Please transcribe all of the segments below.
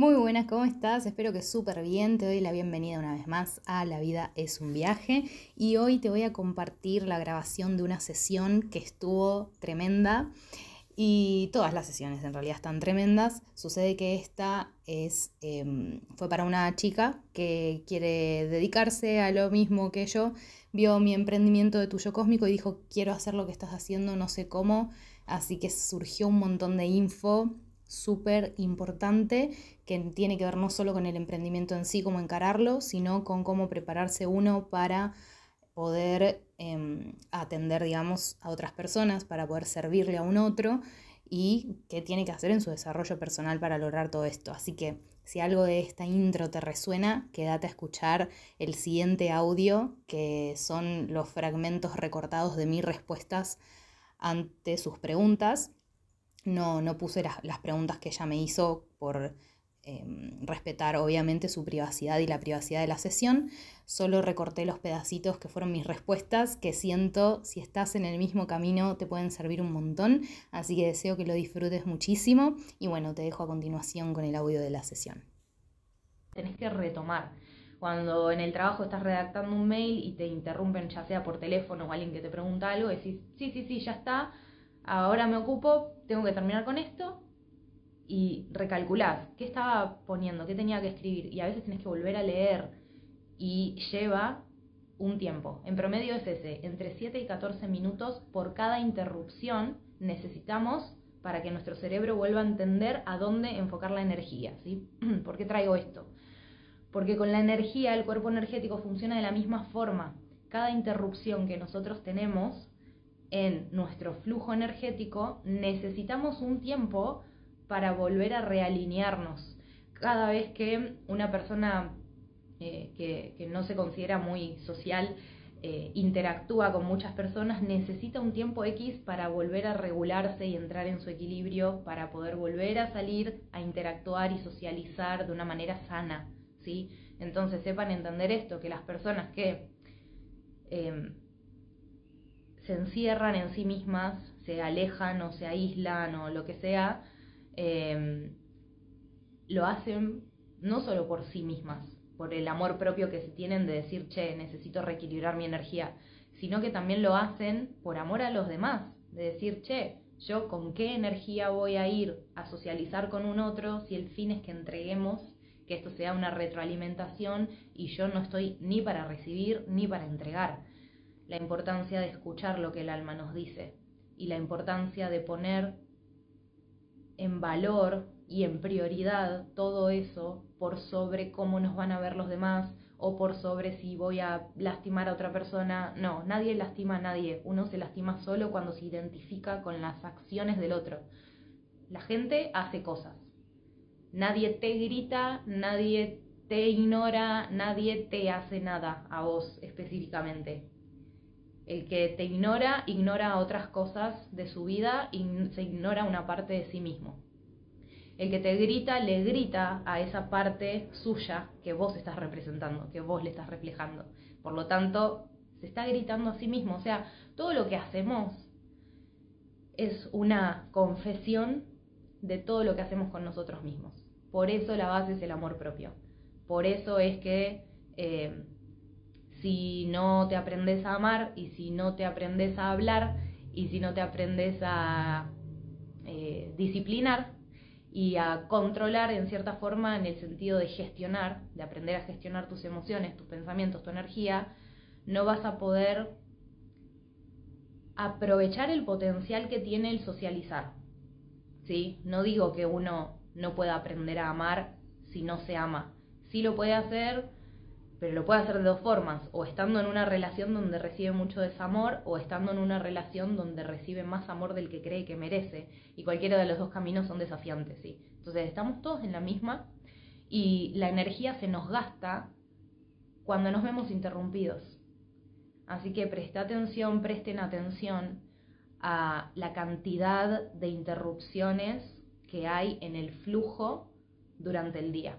Muy buenas, ¿cómo estás? Espero que súper bien. Te doy la bienvenida una vez más a La vida es un viaje y hoy te voy a compartir la grabación de una sesión que estuvo tremenda y todas las sesiones en realidad están tremendas. Sucede que esta es, em, fue para una chica que quiere dedicarse a lo mismo que yo. Vio mi emprendimiento de tuyo cósmico y dijo, quiero hacer lo que estás haciendo, no sé cómo. Así que surgió un montón de info súper importante que tiene que ver no solo con el emprendimiento en sí, cómo encararlo, sino con cómo prepararse uno para poder em, atender, digamos, a otras personas, para poder servirle a un otro y qué tiene que hacer en su desarrollo personal para lograr todo esto. Así que si algo de esta intro te resuena, quédate a escuchar el siguiente audio, que son los fragmentos recortados de mis respuestas ante sus preguntas no, no puse las, preguntas que ella me hizo por em, respetar obviamente su privacidad y la privacidad de la sesión. Solo recorté los pedacitos que fueron mis respuestas, que siento, si estás en el mismo camino, te pueden servir un montón. Así que deseo que lo disfrutes muchísimo. Y bueno, te dejo a continuación con el audio de la sesión. Tenés que retomar. Cuando en el trabajo estás redactando un mail y te interrumpen, ya sea por teléfono o alguien que te pregunta algo, decís, sí, sí, sí, ya está ahora me ocupo, tengo que terminar con esto y recalculás qué estaba poniendo, qué tenía que escribir y a veces tienes que volver a leer y lleva un tiempo. En promedio es ese, entre 7 y 14 minutos por cada interrupción necesitamos para que nuestro cerebro vuelva a entender a dónde enfocar la energía, ¿sí? ¿Por qué traigo esto? Porque con la energía el cuerpo energético funciona de la misma forma. Cada interrupción que nosotros tenemos en nuestro flujo energético, necesitamos un tiempo para volver a realinearnos. Cada vez que una persona eh, que, no se considera muy social eh, interactúa con muchas personas, necesita un tiempo X para volver a regularse y entrar en su equilibrio, para poder volver a salir a interactuar y socializar de una manera sana. ¿sí? Entonces sepan entender esto, que las personas que em, se encierran en sí mismas, se alejan o se aíslan o lo que sea, em, lo hacen no solo por sí mismas, por el amor propio que se tienen de decir, che, necesito reequilibrar mi energía, sino que también lo hacen por amor a los demás, de decir, che, yo con qué energía voy a ir a socializar con un otro si el fin es que entreguemos, que esto sea una retroalimentación y yo no estoy ni para recibir ni para entregar la importancia de escuchar lo que el alma nos dice y la importancia de poner en valor y en prioridad todo eso por sobre cómo nos van a ver los demás o por sobre si voy a lastimar a otra persona. No, nadie lastima a nadie. Uno se lastima solo cuando se identifica con las acciones del otro. La gente hace cosas. Nadie te grita, nadie te ignora, nadie te hace nada a vos específicamente. El que te ignora, ignora otras cosas de su vida y se ignora una parte de sí mismo. El que te grita, le grita a esa parte suya que vos estás representando, que vos le estás reflejando. Por lo tanto, se está gritando a sí mismo. O sea, todo lo que hacemos es una confesión de todo lo que hacemos con nosotros mismos. Por eso la base es el amor propio. Por eso es que eh, si no te aprendes a amar y si no te aprendes a hablar y si no te aprendes a eh, disciplinar y a controlar en cierta forma en el sentido de gestionar, de aprender a gestionar tus emociones, tus pensamientos, tu energía, no vas a poder aprovechar el potencial que tiene el socializar. ¿Sí? No digo que uno no pueda aprender a amar si no se ama. Sí lo puede hacer pero lo puede hacer de dos formas, o estando en una relación donde recibe mucho desamor, o estando en una relación donde recibe más amor del que cree que merece. Y cualquiera de los dos caminos son desafiantes, ¿sí? Entonces estamos todos en la misma y la energía se nos gasta cuando nos vemos interrumpidos. Así que presta atención, presten atención a la cantidad de interrupciones que hay en el flujo durante el día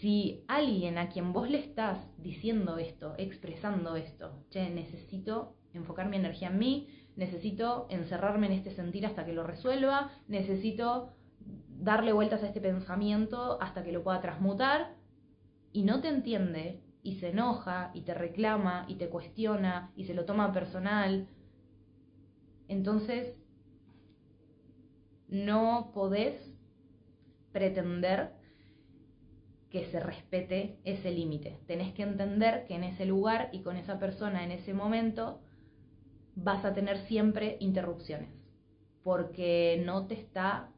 si alguien a quien vos le estás diciendo esto, expresando esto, che, necesito enfocar mi energía en mí, necesito encerrarme en este sentir hasta que lo resuelva, necesito darle vueltas a este pensamiento hasta que lo pueda transmutar, y no te entiende, y se enoja, y te reclama, y te cuestiona, y se lo toma personal, entonces no podés pretender que se respete ese límite. Tenés que entender que en ese lugar y con esa persona en ese momento vas a tener siempre interrupciones, porque no te está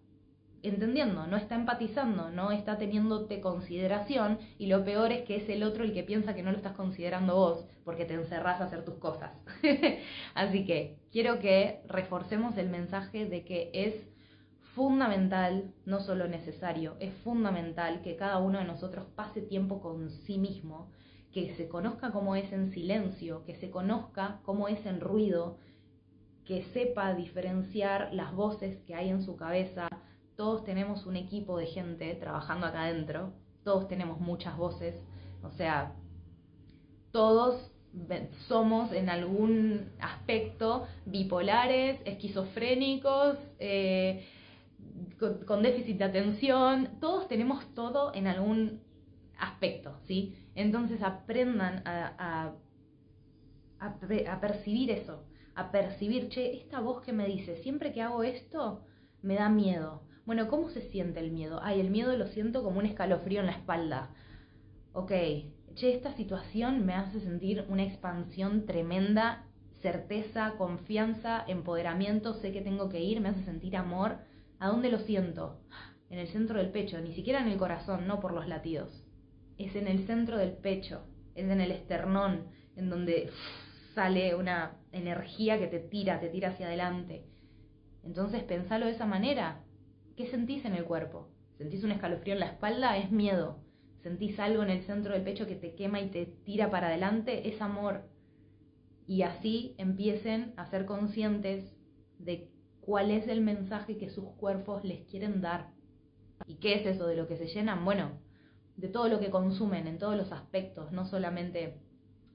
entendiendo, no está empatizando, no está teniéndote consideración y lo peor es que es el otro el que piensa que no lo estás considerando vos porque te encerrás a hacer tus cosas. Así que quiero que reforcemos el mensaje de que es fundamental, no solo necesario, es fundamental que cada uno de nosotros pase tiempo con sí mismo, que se conozca cómo es en silencio, que se conozca cómo es en ruido, que sepa diferenciar las voces que hay en su cabeza. Todos tenemos un equipo de gente trabajando acá adentro, todos tenemos muchas voces, o sea, todos somos en algún aspecto bipolares, esquizofrénicos, eh, con, déficit de atención, todos tenemos todo en algún aspecto, ¿sí? Entonces aprendan a, a, percibir eso, a percibir, che, esta voz que me dice, siempre que hago esto, me da miedo. Bueno, ¿cómo se siente el miedo? Ay, el miedo lo siento como un escalofrío en la espalda. Ok, che, esta situación me hace sentir una expansión tremenda, certeza, confianza, empoderamiento, sé que tengo que ir, me hace sentir amor ¿A dónde lo siento? En el centro del pecho, ni siquiera en el corazón, no por los latidos. Es en el centro del pecho, es en el esternón, en donde sale una energía que te tira, te tira hacia adelante. Entonces pensalo de esa manera. ¿Qué sentís en el cuerpo? ¿Sentís un escalofrío en la espalda? Es miedo. ¿Sentís algo en el centro del pecho que te quema y te tira para adelante? Es amor. Y así empiecen a ser conscientes de cuál es el mensaje que sus cuerpos les quieren dar. ¿Y qué es eso de lo que se llenan? Bueno, de todo lo que consumen en todos los aspectos, no solamente...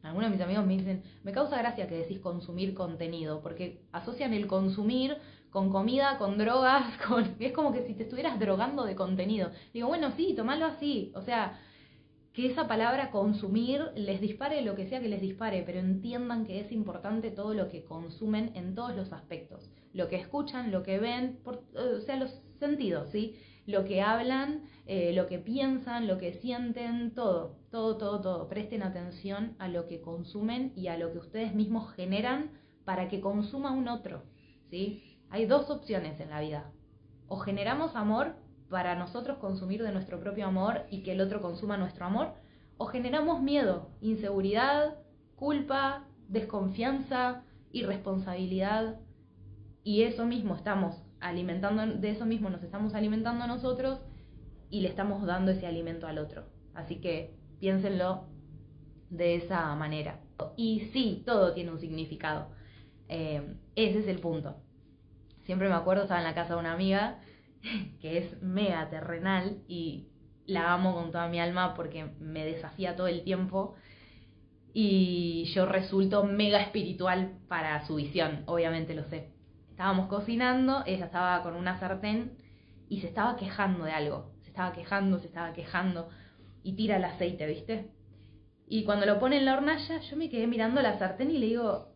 Algunos de mis amigos me dicen, me causa gracia que decís consumir contenido, porque asocian el consumir con comida, con drogas, con... Es como que si te estuvieras drogando de contenido. Digo, bueno, sí, tomalo así. O sea, que esa palabra consumir les dispare lo que sea que les dispare, pero entiendan que es importante todo lo que consumen en todos los aspectos. Lo que escuchan, lo que ven, o sea, los sentidos, ¿sí? Lo que hablan, eh, lo que piensan, lo que sienten, todo, todo, todo, todo. Presten atención a lo que consumen y a lo que ustedes mismos generan para que consuma un otro, ¿sí? Hay dos opciones en la vida. O generamos amor para nosotros consumir de nuestro propio amor y que el otro consuma nuestro amor, o generamos miedo, inseguridad, culpa, desconfianza, irresponsabilidad, y eso mismo estamos alimentando, de eso mismo nos estamos alimentando nosotros y le estamos dando ese alimento al otro. Así que piénsenlo de esa manera. Y sí, todo tiene un significado. Eh, ese es el punto. Siempre me acuerdo, estaba en la casa de una amiga que es mega terrenal y la amo con toda mi alma porque me desafía todo el tiempo y yo resulto mega espiritual para su visión, obviamente lo sé. Estábamos cocinando, ella estaba con una sartén y se estaba quejando de algo, se estaba quejando, se estaba quejando y tira el aceite, ¿viste? Y cuando lo pone en la hornalla, yo me quedé mirando la sartén y le digo,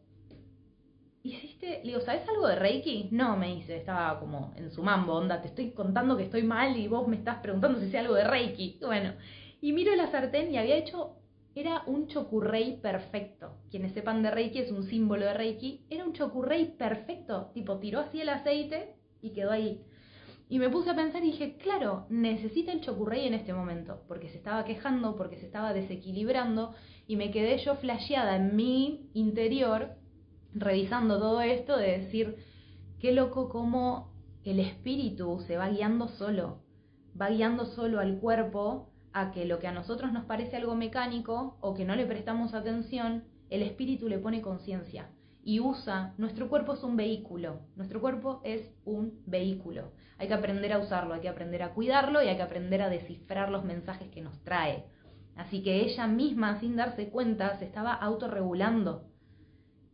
¿hiciste? Le digo, ¿sabes algo de Reiki? No, me dice, estaba como en su mambo, onda, te estoy contando que estoy mal y vos me estás preguntando si sé algo de Reiki. Bueno, y miro la sartén y había hecho, era un chokurrei perfecto. Quienes sepan de Reiki es un símbolo de Reiki. Era un chokurrei perfecto, tipo, tiró así el aceite y quedó ahí. Y me puse a pensar y dije, claro, necesita el chocurrey en este momento, porque se estaba quejando, porque se estaba desequilibrando, y me quedé yo flasheada en mi interior, revisando todo esto, de decir, qué loco cómo el espíritu se va guiando solo, va guiando solo al cuerpo a que lo que a nosotros nos parece algo mecánico o que no le prestamos atención, el espíritu le pone conciencia y usa, nuestro cuerpo es un vehículo, nuestro cuerpo es un vehículo. Hay que aprender a usarlo, hay que aprender a cuidarlo y hay que aprender a descifrar los mensajes que nos trae. Así que ella misma, sin darse cuenta, se estaba autorregulando.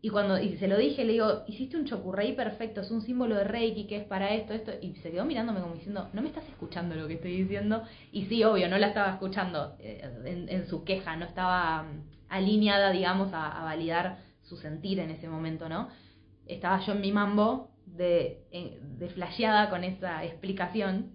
Y cuando y se lo dije, le digo, hiciste un chocurrey perfecto, es un símbolo de Reiki que es para esto, esto. Y se quedó mirándome como diciendo, no me estás escuchando lo que estoy diciendo. Y sí, obvio, no la estaba escuchando eh, en, su queja, no estaba mm, alineada, digamos, a validar su sentir en ese momento, ¿no? Estaba yo en mi mambo de, de flasheada con esa explicación.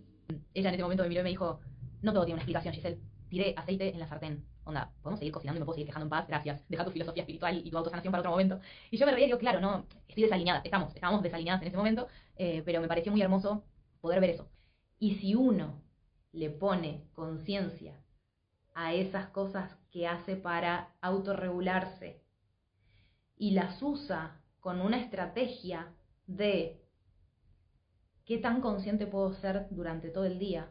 Ella en ese momento me miró y me dijo, no todo tiene una explicación, Giselle. Tiré aceite en la sartén. Onda, podemos seguir cocinando y me puedo seguir quejando en paz, gracias. Deja tu filosofía espiritual y tu autosanación para otro momento. Y yo me reía y digo, claro, no, estoy desalineada, estamos, estamos desalineadas en ese momento, eh, pero me pareció muy hermoso poder ver eso. Y si uno le pone conciencia a esas cosas que hace para autorregularse y las usa con una estrategia de qué tan consciente puedo ser durante todo el día,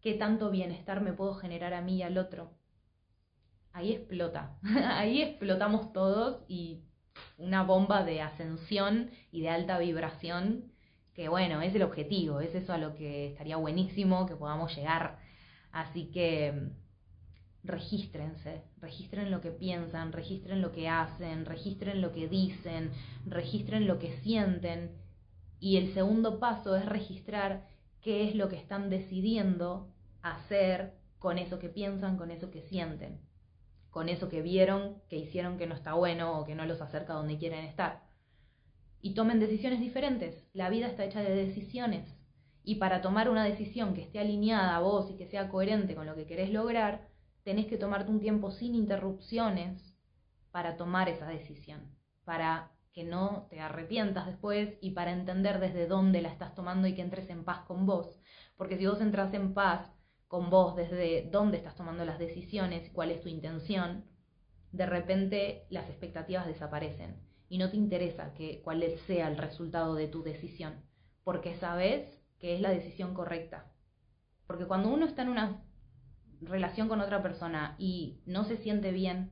qué tanto bienestar me puedo generar a mí y al otro. Ahí explota, ahí explotamos todos y una bomba de ascensión y de alta vibración, que bueno, es el objetivo, es eso a lo que estaría buenísimo que podamos llegar. Así que regístrense, registren lo que piensan, registren lo que hacen, registren lo que dicen, registren lo que sienten. Y el segundo paso es registrar qué es lo que están decidiendo hacer con eso que piensan, con eso que sienten, con eso que vieron, que hicieron que no está bueno o que no los acerca donde quieren estar. Y tomen decisiones diferentes. La vida está hecha de decisiones. Y para tomar una decisión que esté alineada a vos y que sea coherente con lo que querés lograr, tenés que tomarte un tiempo sin interrupciones para tomar esa decisión, para que no te arrepientas después y para entender desde dónde la estás tomando y que entres en paz con vos. Porque si vos entras en paz con vos desde dónde estás tomando las decisiones, cuál es tu intención, de repente las expectativas desaparecen y no te interesa que cuál sea el resultado de tu decisión, porque sabes que es la decisión correcta. Porque cuando uno está en una relación con otra persona y no se siente bien,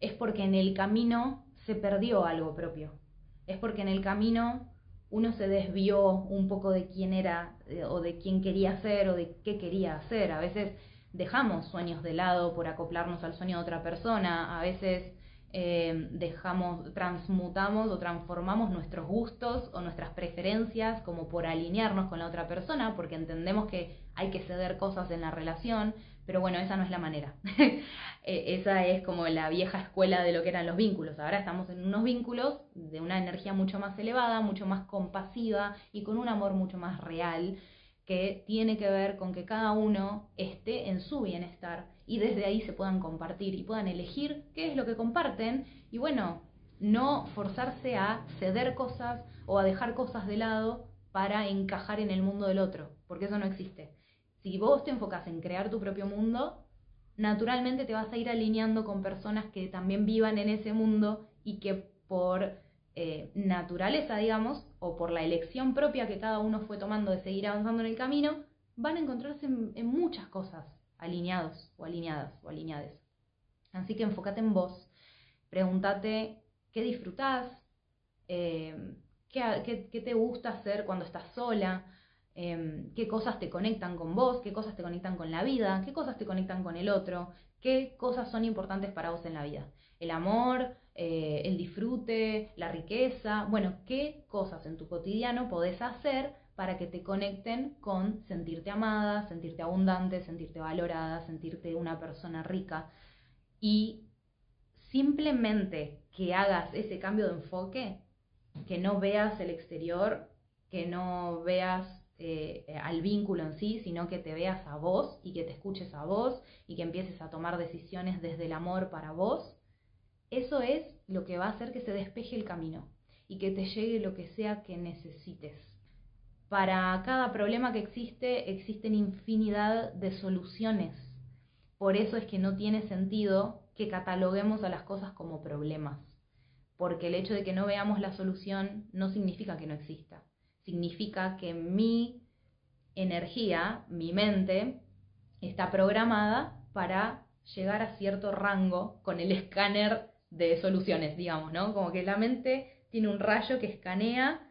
es porque en el camino se perdió algo propio. Es porque en el camino uno se desvió un poco de quién era eh, o de quién quería ser o de qué quería hacer. A veces dejamos sueños de lado por acoplarnos al sueño de otra persona. A veces eh, dejamos, transmutamos o transformamos nuestros gustos o nuestras preferencias como por alinearnos con la otra persona, porque entendemos que hay que ceder cosas en la relación, pero bueno, esa no es la manera. Eh, esa es como la vieja escuela de lo que eran los vínculos. Ahora estamos en unos vínculos de una energía mucho más elevada, mucho más compasiva y con un amor mucho más real que tiene que ver con que cada uno esté en su bienestar y desde ahí se puedan compartir y puedan elegir qué es lo que comparten y bueno, no forzarse a ceder cosas o a dejar cosas de lado para encajar en el mundo del otro, porque eso no existe. Si vos te enfocas en crear tu propio mundo, naturalmente te vas a ir alineando con personas que también vivan en ese mundo y que por eh, naturaleza, digamos, o por la elección propia que cada uno fue tomando de seguir avanzando en el camino, van a encontrarse en, muchas cosas alineados o alineadas o alineades. Así que enfócate en vos, pregúntate qué disfrutás, eh, qué, qué, te gusta hacer cuando estás sola, em, qué cosas te conectan con vos, qué cosas te conectan con la vida, qué cosas te conectan con el otro, qué cosas son importantes para vos en la vida. El amor, eh, el disfrute, la riqueza, bueno, qué cosas en tu cotidiano podés hacer para que te conecten con sentirte amada, sentirte abundante, sentirte valorada, sentirte una persona rica. Y simplemente que hagas ese cambio de enfoque, que no veas el exterior, que no veas eh, al vínculo en sí, sino que te veas a vos y que te escuches a vos y que empieces a tomar decisiones desde el amor para vos, eso es lo que va a hacer que se despeje el camino y que te llegue lo que sea que necesites. para cada problema que existe existen infinidad de soluciones. Por eso es que no tiene sentido que cataloguemos a las cosas como problemas, porque el hecho de que no veamos la solución no significa que no exista, significa que mi energía, mi mente, está programada para llegar a cierto rango con el escáner de soluciones, digamos, ¿no? Como que la mente tiene un rayo que escanea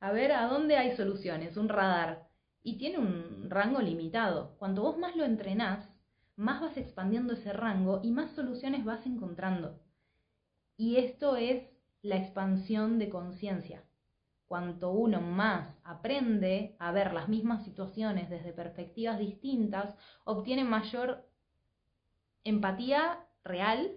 a ver a dónde hay soluciones, un radar, y tiene un rango limitado. Cuanto vos más lo entrenás, más vas expandiendo ese rango y más soluciones vas encontrando. Y esto es la expansión de conciencia. Cuanto uno más aprende a ver las mismas situaciones desde perspectivas distintas, obtiene mayor empatía real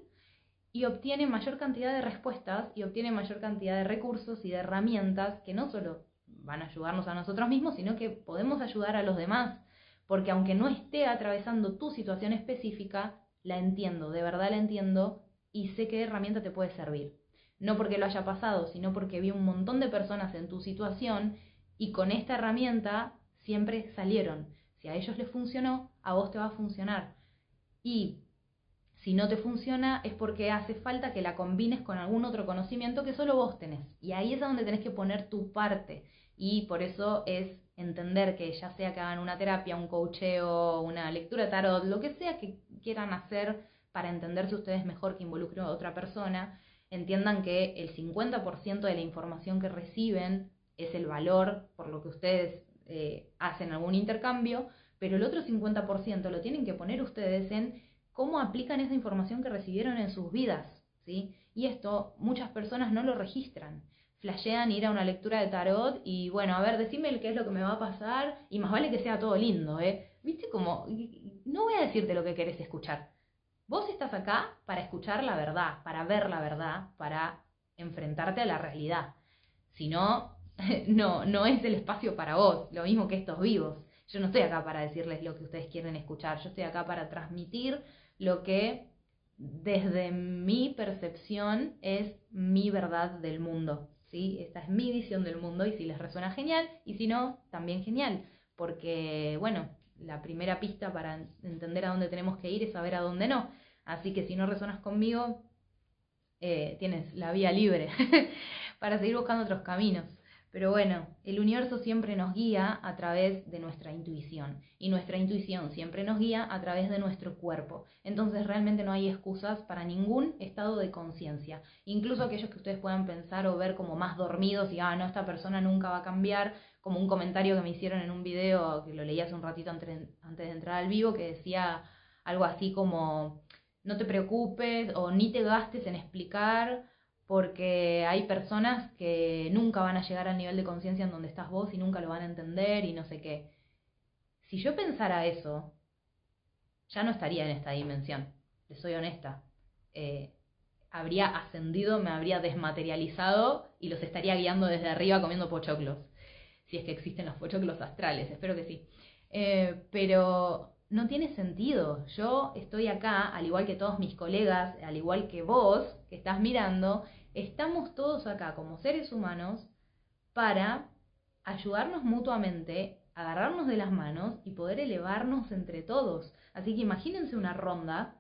y obtiene mayor cantidad de respuestas y obtiene mayor cantidad de recursos y de herramientas que no solo van a ayudarnos a nosotros mismos, sino que podemos ayudar a los demás. Porque aunque no esté atravesando tu situación específica, la entiendo, de verdad la entiendo y sé qué herramienta te puede servir. No porque lo haya pasado, sino porque vi un montón de personas en tu situación y con esta herramienta siempre salieron. Si a ellos les funcionó, a vos te va a funcionar. Y si no te funciona es porque hace falta que la combines con algún otro conocimiento que solo vos tenés. Y ahí es donde tenés que poner tu parte. Y por eso es entender que ya sea que hagan una terapia, un coacheo, una lectura de tarot, lo que sea que quieran hacer para entenderse ustedes mejor que involucre a otra persona, entiendan que el 50% de la información que reciben es el valor por lo que ustedes eh, hacen algún intercambio, pero el otro 50% lo tienen que poner ustedes en cómo aplican esa información que recibieron en sus vidas, ¿sí? Y esto muchas personas no lo registran. Flashean ir a una lectura de tarot y bueno, a ver, decime qué es lo que me va a pasar y más vale que sea todo lindo, ¿eh? ¿Viste como no voy a decirte lo que querés escuchar. Vos estás acá para escuchar la verdad, para ver la verdad, para enfrentarte a la realidad. Si no, no, no es el espacio para vos, lo mismo que estos vivos. Yo no estoy acá para decirles lo que ustedes quieren escuchar, yo estoy acá para transmitir lo que desde mi percepción es mi verdad del mundo. ¿sí? Esta es mi visión del mundo y si les resuena genial y si no, también genial. Porque, bueno, la primera pista para entender a dónde tenemos que ir es saber a dónde no. Así que si no resonas conmigo, eh, tienes la vía libre para seguir buscando otros caminos. Pero bueno, el universo siempre nos guía a través de nuestra intuición y nuestra intuición siempre nos guía a través de nuestro cuerpo. Entonces realmente no hay excusas para ningún estado de conciencia. Incluso aquellos que ustedes puedan pensar o ver como más dormidos y, ah, no, esta persona nunca va a cambiar, como un comentario que me hicieron en un video que lo leí hace un ratito antes, de entrar al vivo, que decía algo así como, no te preocupes o ni te gastes en explicar porque hay personas que nunca van a llegar al nivel de conciencia en donde estás vos y nunca lo van a entender y no sé qué. Si yo pensara eso, ya no estaría en esta dimensión, le soy honesta. Eh, habría ascendido, me habría desmaterializado y los estaría guiando desde arriba comiendo pochoclos. Si es que existen los pochoclos astrales, espero que sí. Eh, pero no tiene sentido. Yo estoy acá, al igual que todos mis colegas, al igual que vos, que estás mirando, estamos todos acá como seres humanos para ayudarnos mutuamente, agarrarnos de las manos y poder elevarnos entre todos. Así que imagínense una ronda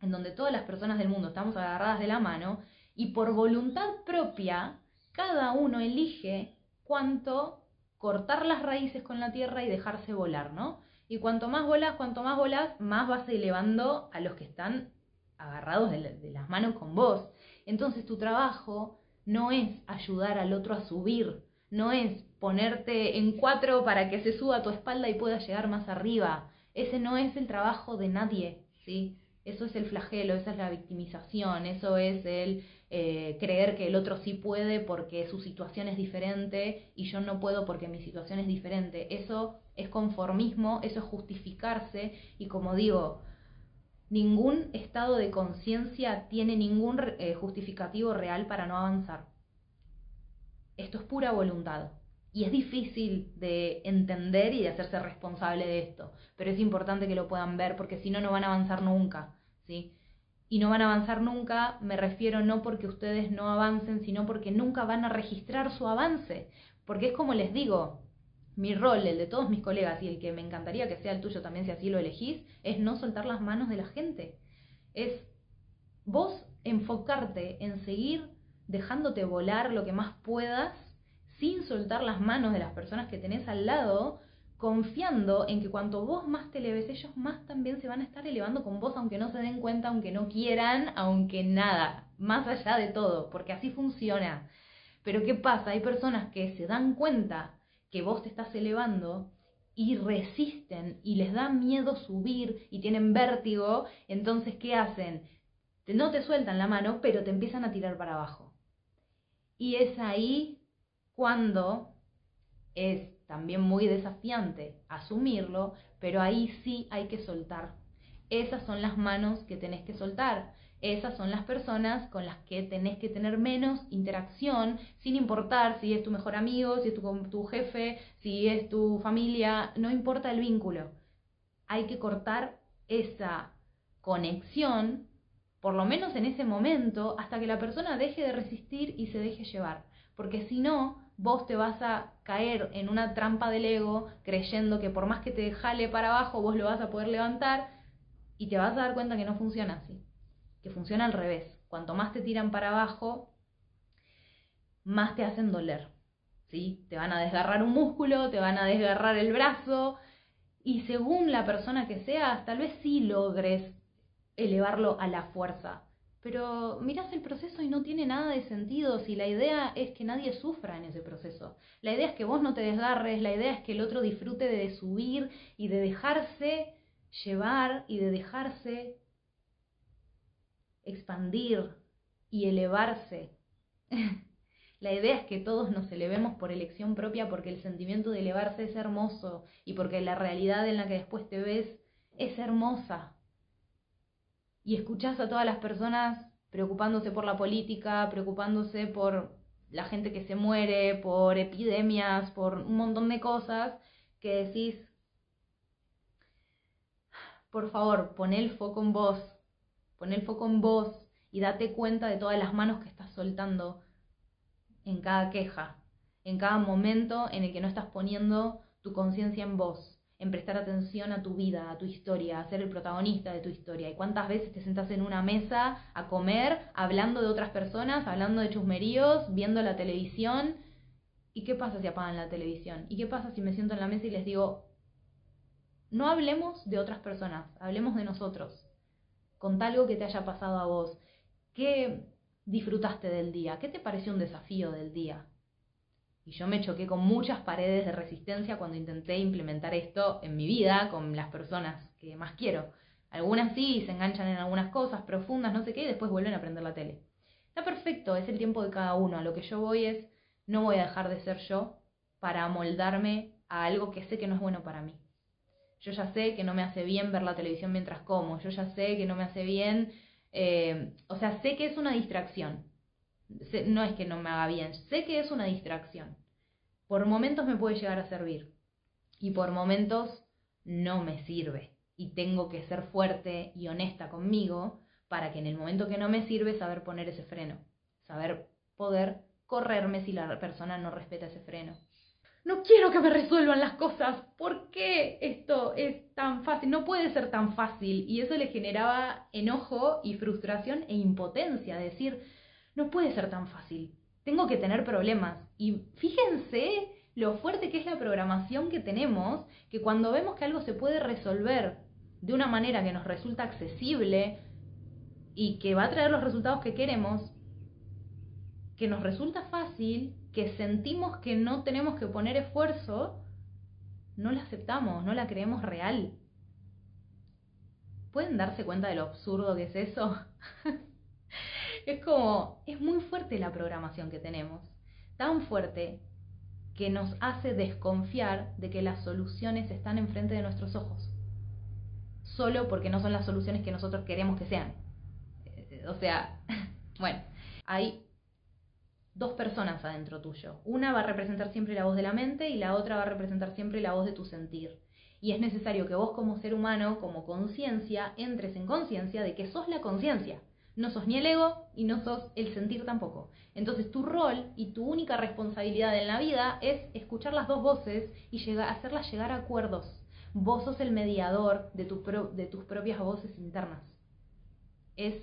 en donde todas las personas del mundo estamos agarradas de la mano y por voluntad propia cada uno elige cuánto cortar las raíces con la tierra y dejarse volar, ¿no? Y cuanto más volas, cuanto más volas, más vas elevando a los que están agarrados de, las manos con vos. Entonces tu trabajo no es ayudar al otro a subir, no es ponerte en cuatro para que se suba a tu espalda y pueda llegar más arriba. Ese no es el trabajo de nadie, ¿sí? Eso es el flagelo, esa es la victimización, eso es el eh, creer que el otro sí puede porque su situación es diferente y yo no puedo porque mi situación es diferente. Eso es conformismo, eso es justificarse y como digo, ningún estado de conciencia tiene ningún eh, justificativo real para no avanzar. Esto es pura voluntad. Y es difícil de entender y de hacerse responsable de esto, pero es importante que lo puedan ver porque si no, no van a avanzar nunca. ¿sí? Y no van a avanzar nunca, me refiero no porque ustedes no avancen, sino porque nunca van a registrar su avance. Porque es como les digo, mi rol, el de todos mis colegas y el que me encantaría que sea el tuyo también si así lo elegís, es no soltar las manos de la gente. Es vos enfocarte en seguir dejándote volar lo que más puedas sin soltar las manos de las personas que tenés al lado, confiando en que cuanto vos más te eleves, ellos más también se van a estar elevando con vos, aunque no se den cuenta, aunque no quieran, aunque nada, más allá de todo, porque así funciona. Pero ¿qué pasa? Hay personas que se dan cuenta que vos te estás elevando y resisten y les da miedo subir y tienen vértigo, entonces ¿qué hacen? No te sueltan la mano, pero te empiezan a tirar para abajo. Y es ahí cuando es también muy desafiante asumirlo, pero ahí sí hay que soltar. Esas son las manos que tenés que soltar esas son las personas con las que tenés que tener menos interacción, sin importar si es tu mejor amigo, si es tu, tu jefe, si es tu familia, no importa el vínculo. Hay que cortar esa conexión, por lo menos en ese momento, hasta que la persona deje de resistir y se deje llevar. Porque si no, vos te vas a caer en una trampa del ego creyendo que por más que te jale para abajo, vos lo vas a poder levantar y te vas a dar cuenta que no funciona así que funciona al revés. Cuanto más te tiran para abajo, más te hacen doler. ¿sí? Te van a desgarrar un músculo, te van a desgarrar el brazo, y según la persona que seas, tal vez sí logres elevarlo a la fuerza. Pero miras el proceso y no tiene nada de sentido si la idea es que nadie sufra en ese proceso. La idea es que vos no te desgarres, la idea es que el otro disfrute de subir y de dejarse llevar y de dejarse expandir y elevarse. La idea es que todos nos elevemos por elección propia porque el sentimiento de elevarse es hermoso y porque la realidad en la que después te ves es hermosa. Y escuchás a todas las personas preocupándose por la política, preocupándose por la gente que se muere, por epidemias, por un montón de cosas, que decís, por favor, pon el foco en vos, Pon el foco en vos y date cuenta de todas las manos que estás soltando en cada queja, en cada momento en el que no estás poniendo tu conciencia en vos, en prestar atención a tu vida, a tu historia, a ser el protagonista de tu historia. ¿Y cuántas veces te sentás en una mesa a comer, hablando de otras personas, hablando de chusmeríos, viendo la televisión? ¿Y qué pasa si apagan la televisión? ¿Y qué pasa si me siento en la mesa y les digo, no hablemos de otras personas, hablemos de nosotros? Contá algo que te haya pasado a vos. ¿Qué disfrutaste del día? ¿Qué te pareció un desafío del día? Y yo me choqué con muchas paredes de resistencia cuando intenté implementar esto en mi vida con las personas que más quiero. Algunas sí se enganchan en algunas cosas profundas, no sé qué, y después vuelven a aprender la tele. Está perfecto, es el tiempo de cada uno. A lo que yo voy es, no voy a dejar de ser yo para amoldarme a algo que sé que no es bueno para mí. Yo ya sé que no me hace bien ver la televisión mientras como, yo ya sé que no me hace bien, eh, o sea, sé que es una distracción. No es que no me haga bien, sé que es una distracción. Por momentos me puede llegar a servir y por momentos no me sirve. Y tengo que ser fuerte y honesta conmigo para que en el momento que no me sirve saber poner ese freno, saber poder correrme si la persona no respeta ese freno no quiero que me resuelvan las cosas. ¿Por qué esto es tan fácil? No puede ser tan fácil. Y eso le generaba enojo y frustración e impotencia. Decir, no puede ser tan fácil. Tengo que tener problemas. Y fíjense lo fuerte que es la programación que tenemos, que cuando vemos que algo se puede resolver de una manera que nos resulta accesible y que va a traer los resultados que queremos, que nos resulta fácil, que sentimos que no tenemos que poner esfuerzo, no la aceptamos, no la creemos real. ¿Pueden darse cuenta de lo absurdo que es eso? es como, es muy fuerte la programación que tenemos, tan fuerte que nos hace desconfiar de que las soluciones están enfrente de nuestros ojos, solo porque no son las soluciones que nosotros queremos que sean. Eh, o sea, bueno, hay dos personas adentro tuyo. Una va a representar siempre la voz de la mente y la otra va a representar siempre la voz de tu sentir. Y es necesario que vos como ser humano, como conciencia, entres en conciencia de que sos la conciencia. No sos ni el ego y no sos el sentir tampoco. Entonces tu rol y tu única responsabilidad en la vida es escuchar las dos voces y llegar, hacerlas llegar a acuerdos. Vos sos el mediador de, tu de tus propias voces internas. Es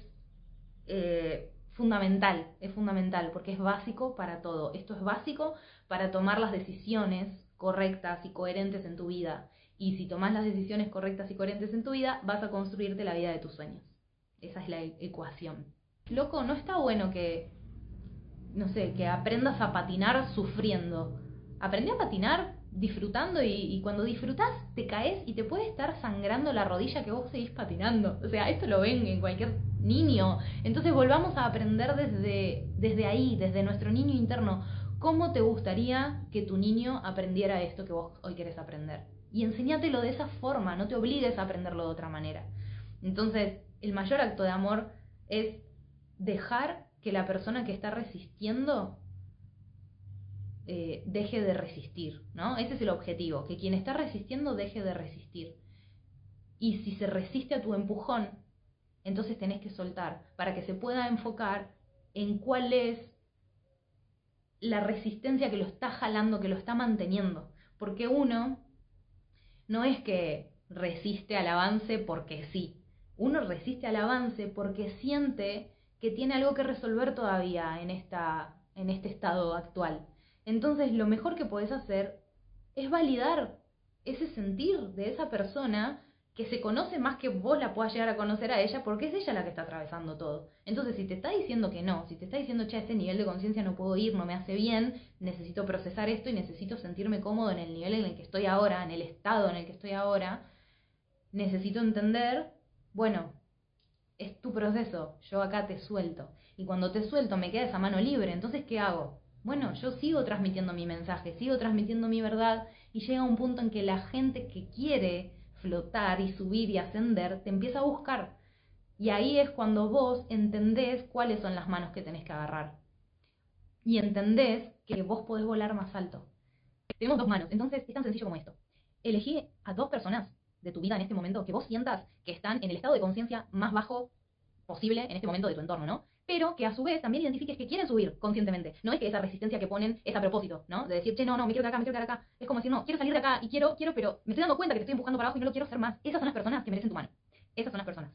eh, fundamental, es fundamental porque es básico para todo. Esto es básico para tomar las decisiones correctas y coherentes en tu vida. Y si tomas las decisiones correctas y coherentes en tu vida, vas a construirte la vida de tus sueños. Esa es la e-, ecuación. Loco, no está bueno que, no sé, que aprendas a patinar sufriendo. Aprende a patinar disfrutando y, cuando disfrutas te caes y te puede estar sangrando la rodilla que vos seguís patinando. O sea, esto lo ven en cualquier niño. Entonces volvamos a aprender desde, desde ahí, desde nuestro niño interno. ¿Cómo te gustaría que tu niño aprendiera esto que vos hoy querés aprender? Y enséñatelo de esa forma, no te obligues a aprenderlo de otra manera. Entonces, el mayor acto de amor es dejar que la persona que está resistiendo eh, deje de resistir, ¿no? Ese es el objetivo, que quien está resistiendo deje de resistir. Y si se resiste a tu empujón, entonces tenés que soltar para que se pueda enfocar en cuál es la resistencia que lo está jalando, que lo está manteniendo. Porque uno no es que resiste al avance porque sí, uno resiste al avance porque siente que tiene algo que resolver todavía en, esta, en este estado actual. Entonces lo mejor que puedes hacer es validar ese sentir de esa persona que se conoce más que vos la puedas llegar a conocer a ella porque es ella la que está atravesando todo. Entonces, si te está diciendo que no, si te está diciendo, che, a este nivel de conciencia no puedo ir, no me hace bien, necesito procesar esto y necesito sentirme cómodo en el nivel en el que estoy ahora, en el estado en el que estoy ahora, necesito entender, bueno, es tu proceso, yo acá te suelto. Y cuando te suelto me queda esa mano libre, entonces ¿qué hago? Bueno, yo sigo transmitiendo mi mensaje, sigo transmitiendo mi verdad y llega un punto en que la gente que quiere flotar y subir y ascender te empieza a buscar. Y ahí es cuando vos entendés cuáles son las manos que tenés que agarrar. Y entendés que vos podés volar más alto. Tenemos dos manos, entonces es tan sencillo como esto. Elegí a dos personas de tu vida en este momento que vos sientas que están en el estado de conciencia más bajo posible en este momento de tu entorno, ¿no? Pero que a su vez también identifiques que quieren subir conscientemente. No es que esa resistencia que ponen es a propósito, ¿no? De decir, che, no, no, me quiero quedar acá, me quiero quedar acá. Es como decir, no, quiero salir de acá y quiero, quiero, pero me estoy dando cuenta que te estoy empujando para abajo y no lo quiero hacer más. Esas son las personas que merecen tu mano. Esas son las personas.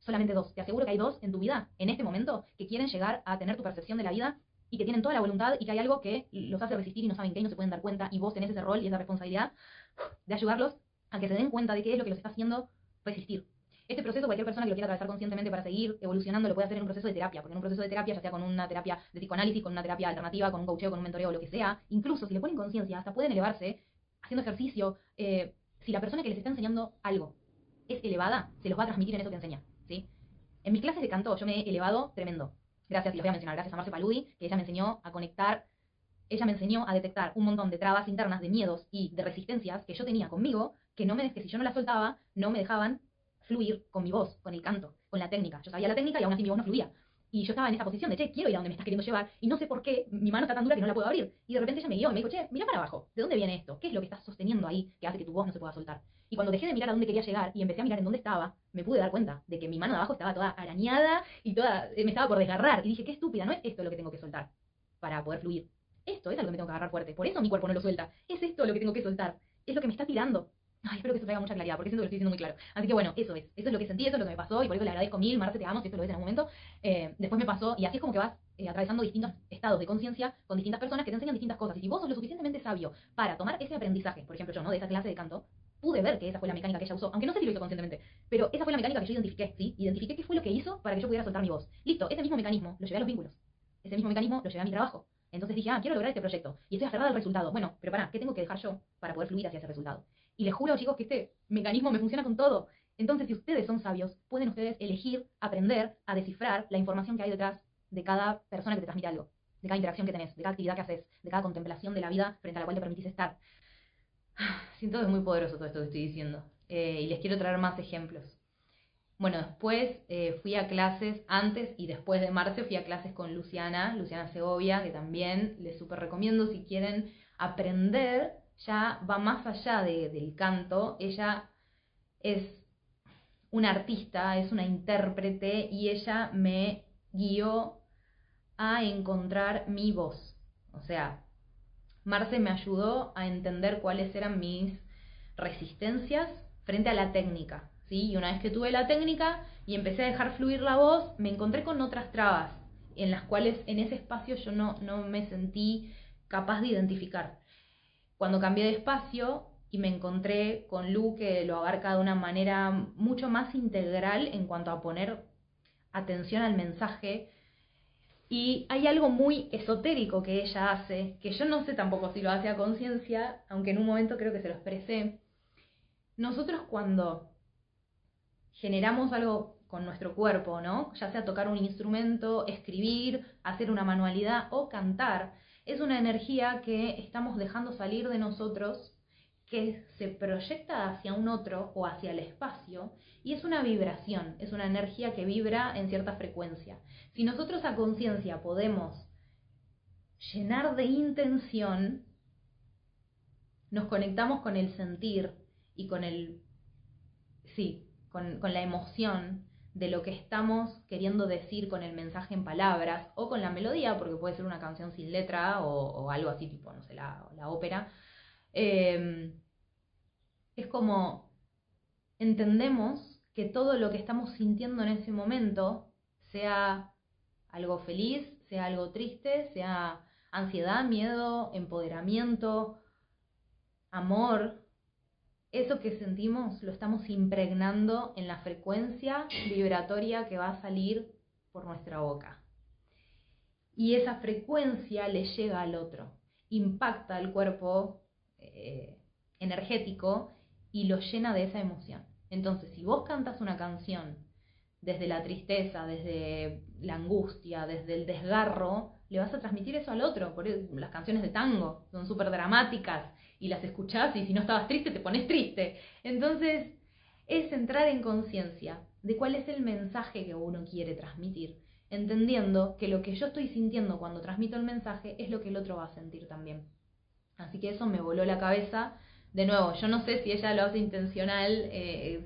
Solamente dos. Te aseguro que hay dos en tu vida, en este momento, que quieren llegar a tener tu percepción de la vida y que tienen toda la voluntad y que hay algo que los hace resistir y no saben qué y no se pueden dar cuenta y vos tenés ese rol y esa responsabilidad de ayudarlos a que se den cuenta de qué es lo que los está haciendo resistir. Este proceso, cualquier persona que lo quiera atravesar conscientemente para seguir evolucionando, lo puede hacer en un proceso de terapia, porque en un proceso de terapia, ya sea con una terapia de psicoanálisis, con una terapia alternativa, con un coacheo, con un mentoreo, lo que sea, incluso si le ponen conciencia, hasta pueden elevarse haciendo ejercicio. Eh, si la persona que les está enseñando algo es elevada, se los va a transmitir en eso que enseña. ¿sí? En mis clases de canto yo me he elevado tremendo. Gracias, y los voy a mencionar, gracias a Marce Paludi, que ella me enseñó a conectar ella me enseñó a detectar un montón de trabas internas, de miedos y de resistencias que yo tenía conmigo, que no me que si yo no las soltaba, no me dejaban fluir con mi voz, con el canto, con la técnica. Yo sabía la técnica y aún así mi voz no fluía. Y yo estaba en esa posición de, che, quiero ir a donde me estás queriendo llevar y no sé por qué mi mano está tan dura que no la puedo abrir. Y de repente ella me guió y me dijo, che, mira para abajo, ¿de dónde viene esto? ¿Qué es lo que estás sosteniendo ahí que hace que tu voz no se pueda soltar? Y cuando dejé de mirar a dónde quería llegar y empecé a mirar en dónde estaba, me pude dar cuenta de que mi mano de abajo estaba toda arañada y toda, eh, me estaba por desgarrar. Y dije, qué estúpida, no es esto lo que tengo que soltar para poder fluir. Esto es lo que me tengo que agarrar fuerte. Por eso mi cuerpo no lo suelta. Es esto lo que tengo que soltar. Es lo que me está tirando. Ay, espero que eso traiga mucha claridad, porque siento que lo estoy diciendo muy claro. Así que bueno, eso es. Eso es lo que sentí, eso es lo que me pasó, y por eso le agradezco mil, Marce, te amo, si esto lo ves en algún momento. Eh, después me pasó, y así es como que vas eh, atravesando distintos estados de conciencia con distintas personas que te enseñan distintas cosas. Y si vos sos lo suficientemente sabio para tomar ese aprendizaje, por ejemplo yo, ¿no? De esa clase de canto, pude ver que esa fue la mecánica que ella usó, aunque no sé si lo hizo conscientemente, pero esa fue la mecánica que yo identifiqué, ¿sí? Identifiqué qué fue lo que hizo para que yo pudiera soltar mi voz. Listo, ese mismo mecanismo lo llevé a los vínculos. Ese mismo mecanismo lo llevé a mi trabajo. Entonces dije, ah, quiero lograr este proyecto. Y estoy aferrada al resultado. Bueno, pero pará, ¿qué tengo que dejar yo para poder fluir hacia ese resultado? Y les juro, chicos, que este mecanismo me funciona con todo. Entonces, si ustedes son sabios, pueden ustedes elegir, aprender a descifrar la información que hay detrás de cada persona que te transmite algo, de cada interacción que tenés, de cada actividad que haces, de cada contemplación de la vida frente a la cual te permitís estar. Siento que es muy poderoso todo esto que estoy diciendo. Eh, y les quiero traer más ejemplos. Bueno, después eh, fui a clases, antes y después de marzo fui a clases con Luciana, Luciana Segovia, que también les súper recomiendo si quieren aprender, ya va más allá del canto, ella es una artista, es una intérprete y ella me guió a encontrar mi voz. O sea, Marce me ayudó a entender cuáles eran mis resistencias frente a la técnica. ¿sí? Y una vez que tuve la técnica y empecé a dejar fluir la voz, me encontré con otras trabas en las cuales en ese espacio yo no, no me sentí capaz de identificar. Cuando cambié de espacio y me encontré con Lu que lo abarca de una manera mucho más integral en cuanto a poner atención al mensaje, y hay algo muy esotérico que ella hace, que yo no sé tampoco si lo hace a conciencia, aunque en un momento creo que se lo expresé. Nosotros cuando generamos algo con nuestro cuerpo, ¿no? Ya sea tocar un instrumento, escribir, hacer una manualidad o cantar, es una energía que estamos dejando salir de nosotros que se proyecta hacia un otro o hacia el espacio y es una vibración, es una energía que vibra en cierta frecuencia. Si nosotros a conciencia podemos llenar de intención, nos conectamos con el sentir y con el, sí, con, la emoción de lo que estamos queriendo decir con el mensaje en palabras o con la melodía, porque puede ser una canción sin letra o, algo así, tipo, no sé, la, ópera. Em, es como entendemos que todo lo que estamos sintiendo en ese momento, sea algo feliz, sea algo triste, sea ansiedad, miedo, empoderamiento, amor, eso que sentimos lo estamos impregnando en la frecuencia vibratoria que va a salir por nuestra boca. Y esa frecuencia le llega al otro, impacta el cuerpo eh, energético y lo llena de esa emoción. Entonces, si vos cantas una canción desde la tristeza, desde la angustia, desde el desgarro, le vas a transmitir eso al otro. Por las canciones de tango son súper dramáticas y las escuchás y si no estabas triste te pones triste. Entonces, es entrar en conciencia de cuál es el mensaje que uno quiere transmitir, entendiendo que lo que yo estoy sintiendo cuando transmito el mensaje es lo que el otro va a sentir también. Así que eso me voló la cabeza de nuevo, yo no sé si ella lo hace intencional, eh,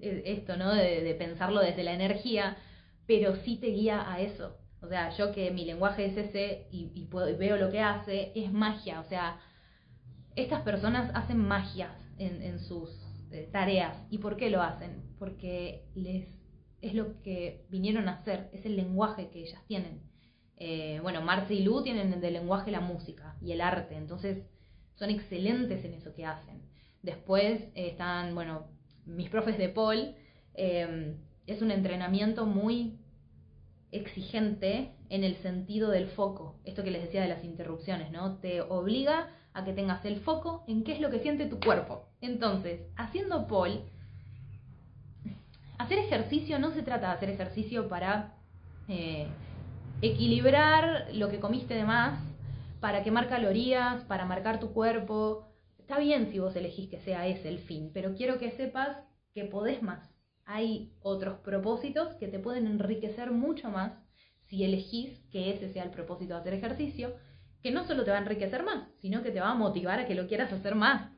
eh, esto, ¿no? De, pensarlo desde la energía, pero sí te guía a eso. O sea, yo que mi lenguaje es ese y, veo lo que hace, es magia. O sea, estas personas hacen magias en, sus eh, tareas. ¿Y por qué lo hacen? Porque les es lo que vinieron a hacer, es el lenguaje que ellas tienen. bueno, Marce y Lu tienen de lenguaje la música y el arte, entonces son excelentes en eso que hacen. Después eh, están, bueno, mis profes de Paul, em, es un entrenamiento muy exigente en el sentido del foco, esto que les decía de las interrupciones, ¿no? Te obliga a que tengas el foco en qué es lo que siente tu cuerpo. Entonces, haciendo Paul, hacer ejercicio no se trata de hacer ejercicio para eh, equilibrar lo que comiste de más para quemar calorías, para marcar tu cuerpo. Está bien si vos elegís que sea ese el fin, pero quiero que sepas que podés más. Hay otros propósitos que te pueden enriquecer mucho más si elegís que ese sea el propósito de hacer ejercicio, que no solo te va a enriquecer más, sino que te va a motivar a que lo quieras hacer más.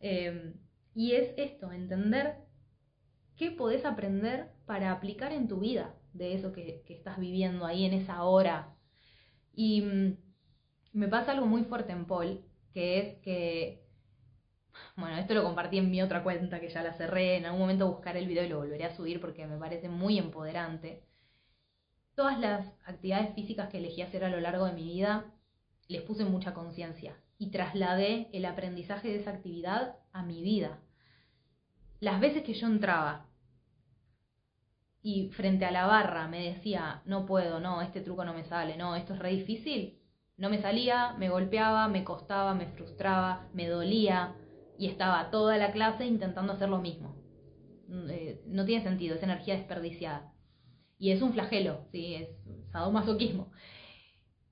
Em, y es esto, entender qué podés aprender para aplicar en tu vida de eso que, que estás viviendo ahí en esa hora. Y mm, me pasa algo muy fuerte en Paul, que es que, bueno, esto lo compartí en mi otra cuenta que ya la cerré, en algún momento buscaré el video y lo volveré a subir porque me parece muy empoderante. Todas las actividades físicas que elegí hacer a lo largo de mi vida les puse mucha conciencia y trasladé el aprendizaje de esa actividad a mi vida. Las veces que yo entraba y frente a la barra me decía, no puedo, no, este truco no me sale, no, esto es re difícil, no me salía, me golpeaba, me costaba, me frustraba, me dolía y estaba toda la clase intentando hacer lo mismo. Mm, eh, no tiene sentido, es energía desperdiciada. Y es un flagelo, ¿sí? es sadomasoquismo.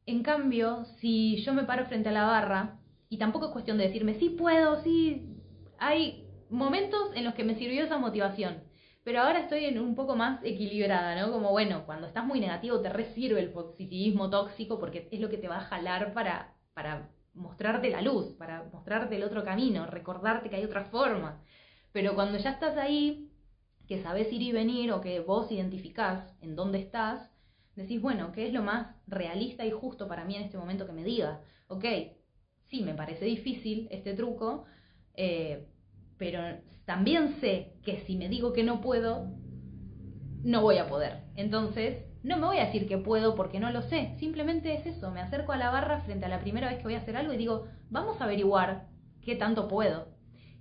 En cambio, si yo me paro frente a la barra, y tampoco es cuestión de decirme, sí puedo, sí, hay momentos en los que me sirvió esa motivación. Pero ahora estoy en un poco más equilibrada, ¿no? Como bueno, cuando estás muy negativo te resirve el positivismo tóxico porque es lo que te va a jalar para, para mostrarte la luz, para mostrarte el otro camino, recordarte que hay otra forma. Pero cuando ya estás ahí, que sabes ir y venir o que vos identificás en dónde estás, decís, bueno, ¿qué es lo más realista y justo para mí en este momento que me diga? Ok, sí, me parece difícil este truco, eh, pero también sé que si me digo que no puedo, no voy a poder. Entonces, no me voy a decir que puedo porque no lo sé, simplemente es eso, me acerco a la barra frente a la primera vez que voy a hacer algo y digo, vamos a averiguar qué tanto puedo.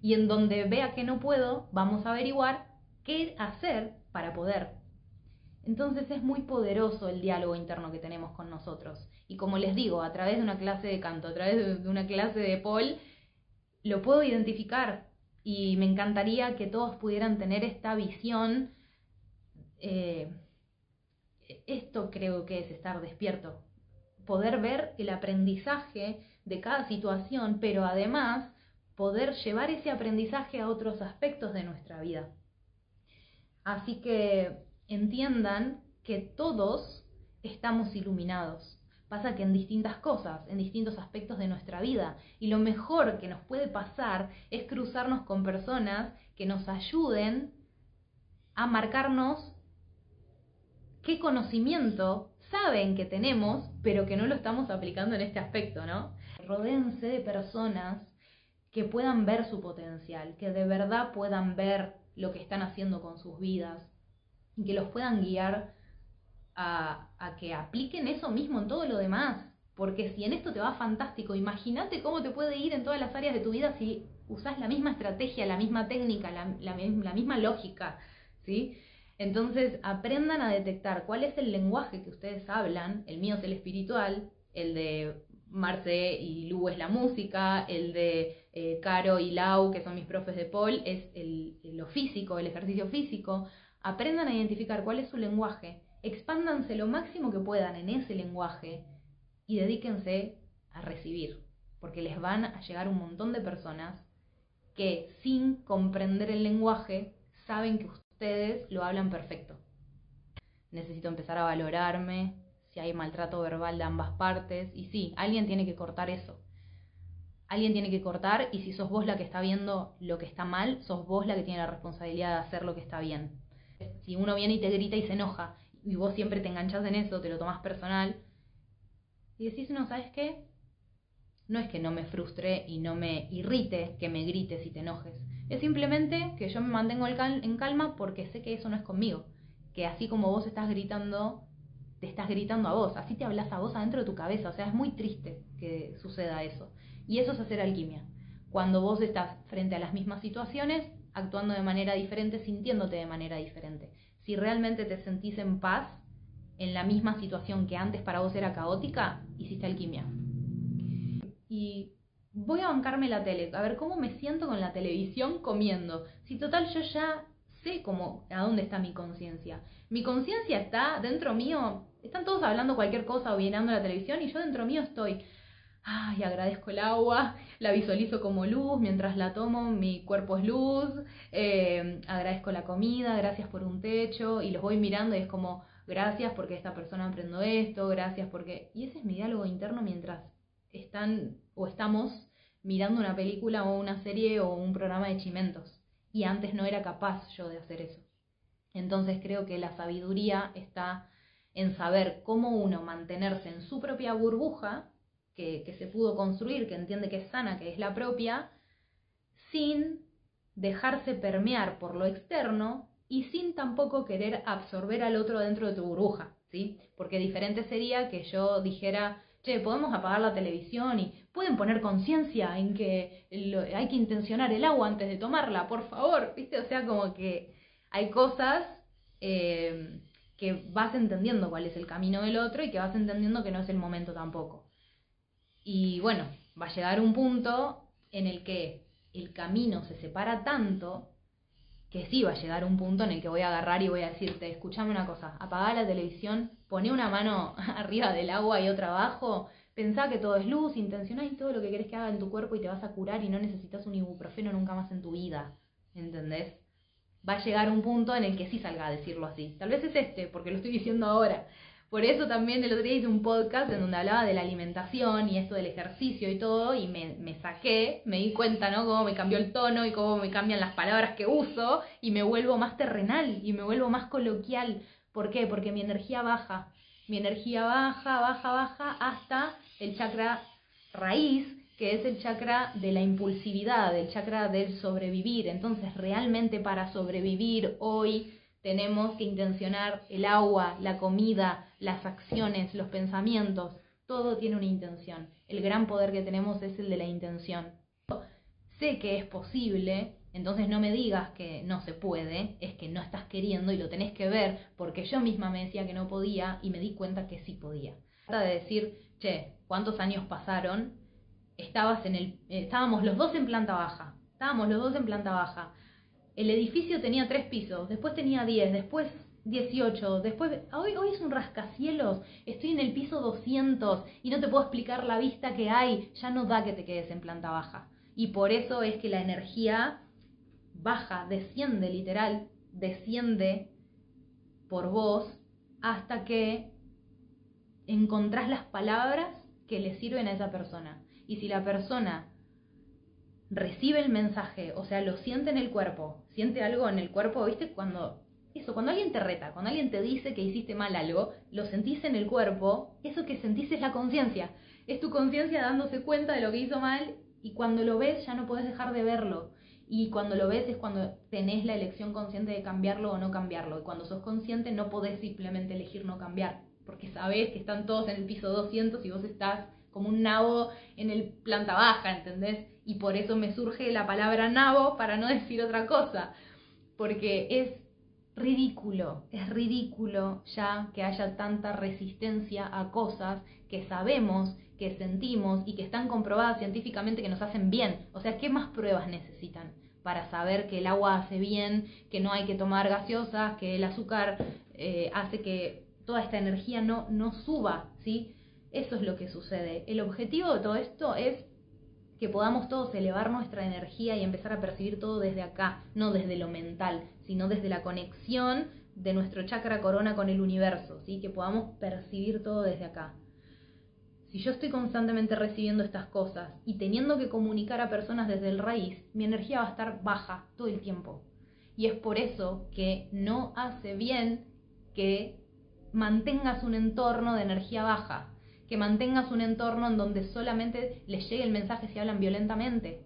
Y en donde vea que no puedo, vamos a averiguar qué hacer para poder. Entonces es muy poderoso el diálogo interno que tenemos con nosotros. Y como les digo, a través de una clase de canto, a través de una clase de Paul, lo puedo identificar. Y me encantaría que todos pudieran tener esta visión. Eh, esto creo que es estar despierto. Poder ver el aprendizaje de cada situación, pero además poder llevar ese aprendizaje a otros aspectos de nuestra vida. Así que entiendan que todos estamos iluminados. Pasa que en distintas cosas, en distintos aspectos de nuestra vida. Y lo mejor que nos puede pasar es cruzarnos con personas que nos ayuden a marcarnos qué conocimiento saben que tenemos, pero que no lo estamos aplicando en este aspecto, ¿no? Rodéense de personas que puedan ver su potencial, que de verdad puedan ver lo que están haciendo con sus vidas y que los puedan guiar a, que apliquen eso mismo en todo lo demás. Porque si en esto te va fantástico, imagínate cómo te puede ir en todas las áreas de tu vida si usas la misma estrategia, la misma técnica, la misma lógica, ¿sí? Entonces aprendan a detectar cuál es el lenguaje que ustedes hablan. El mío es el espiritual, el de Marce y Lu es la música, el de eh, Caro y Lau, que son mis profes de Paul, es el, lo físico, el ejercicio físico. Aprendan a identificar cuál es su lenguaje, expándanse lo máximo que puedan en ese lenguaje y dedíquense a recibir, porque les van a llegar un montón de personas que sin comprender el lenguaje saben que ustedes lo hablan perfecto. Necesito empezar a valorarme, si hay maltrato verbal de ambas partes. Y sí, alguien tiene que cortar eso. Alguien tiene que cortar y si sos vos la que está viendo lo que está mal, sos vos la que tiene la responsabilidad de hacer lo que está bien. Si uno viene y te grita y se enoja y vos siempre te enganchas en eso, te lo tomás personal y decís, no, ¿sabes qué? No es que no me frustre y no me irrite que me grites y te enojes. Es simplemente que yo me mantengo en calma porque sé que eso no es conmigo. Que así como vos estás gritando te estás gritando a vos, así te hablas a vos adentro de tu cabeza, o sea, es muy triste que suceda eso. Y eso es hacer alquimia. Cuando vos estás frente a las mismas situaciones, actuando de manera diferente, sintiéndote de manera diferente. Si realmente te sentís en paz en la misma situación que antes para vos era caótica, hiciste alquimia. Y voy a bancarme la tele, a ver cómo me siento con la televisión comiendo. Si total yo ya sé cómo, a dónde está mi conciencia. Mi conciencia está dentro mío, están todos hablando cualquier cosa o mirando la televisión y yo dentro mío estoy, ay, agradezco el agua, la visualizo como luz, mientras la tomo mi cuerpo es luz, eh, agradezco la comida, gracias por un techo y los voy mirando y es como, gracias porque esta persona aprendió esto, gracias porque... Y ese es mi diálogo interno mientras están o estamos mirando una película o una serie o un programa de chimentos y antes no era capaz yo de hacer eso. Entonces creo que la sabiduría está en saber cómo uno mantenerse en su propia burbuja, que, se pudo construir, que entiende que es sana, que es la propia, sin dejarse permear por lo externo y sin tampoco querer absorber al otro dentro de tu burbuja, ¿sí? Porque diferente sería que yo dijera, che, podemos apagar la televisión y pueden poner conciencia en que hay que intencionar el agua antes de tomarla, por favor, ¿viste? O sea, como que hay cosas eh, que vas entendiendo cuál es el camino del otro y que vas entendiendo que no es el momento tampoco. Y bueno, va a llegar un punto en el que el camino se separa tanto que sí va a llegar un punto en el que voy a agarrar y voy a decirte, escúchame una cosa, apaga la televisión, poné una mano arriba del agua y otra abajo, pensá que todo es luz, intencioná y todo lo que querés que haga en tu cuerpo y te vas a curar y no necesitas un ibuprofeno nunca más en tu vida, ¿entendés? Va a llegar un punto en el que sí salga a decirlo así. Tal vez es este, porque lo estoy diciendo ahora, Por eso también el otro día hice un podcast en donde hablaba de la alimentación y esto del ejercicio y todo, y me, me saqué, me di cuenta, ¿no? Cómo me cambió el tono y cómo me cambian las palabras que uso, y me vuelvo más terrenal y me vuelvo más coloquial. ¿Por qué? Porque mi energía baja. Mi energía baja, baja, baja hasta el chakra raíz, que es el chakra de la impulsividad, el chakra del sobrevivir. Entonces, realmente para sobrevivir hoy tenemos que intencionar el agua, la comida, las acciones, los pensamientos. Todo tiene una intención. El gran poder que tenemos es el de la intención. Sé que es posible, entonces no me digas que no se puede, es que no estás queriendo y lo tenés que ver, porque yo misma me decía que no podía y me di cuenta que sí podía. Trata de decir, che, ¿cuántos años pasaron? Estabas en el, eh, estábamos los dos en planta baja, estábamos los dos en planta baja el edificio tenía tres pisos, después tenía diez, después 18, después, hoy, hoy es un rascacielos, estoy en el piso 200 y no te puedo explicar la vista que hay, ya no da que te quedes en planta baja. Y por eso es que la energía baja, desciende literal, desciende por vos hasta que encontrás las palabras que le sirven a esa persona. Y si la persona recibe el mensaje, o sea, lo siente en el cuerpo, siente algo en el cuerpo, ¿viste? Cuando eso, cuando alguien te reta, cuando alguien te dice que hiciste mal algo, lo sentís en el cuerpo, eso que sentís es la conciencia. Es tu conciencia dándose cuenta de lo que hizo mal y cuando lo ves ya no podés dejar de verlo. Y cuando lo ves es cuando tenés la elección consciente de cambiarlo o no cambiarlo. Y cuando sos consciente no podés simplemente elegir no cambiar, porque sabés que están todos en el piso 200 y vos estás como un nabo en el planta baja, ¿entendés? Y por eso me surge la palabra nabo para no decir otra cosa, porque es ridículo, es ridículo ya que haya tanta resistencia a cosas que sabemos, que sentimos y que están comprobadas científicamente que nos hacen bien. O sea, ¿qué más pruebas necesitan? para saber que el agua hace bien, que no hay que tomar gaseosas, que el azúcar eh, hace que toda esta energía no, no suba, ¿sí? Eso es lo que sucede. El objetivo de todo esto es que podamos todos elevar nuestra energía y empezar a percibir todo desde acá, no desde lo mental, sino desde la conexión de nuestro chakra corona con el universo, ¿sí? que podamos percibir todo desde acá. Si yo estoy constantemente recibiendo estas cosas y teniendo que comunicar a personas desde el raíz, mi energía va a estar baja todo el tiempo. Y es por eso que no hace bien que mantengas un entorno de energía baja, que mantengas un entorno en donde solamente les llegue el mensaje si hablan violentamente,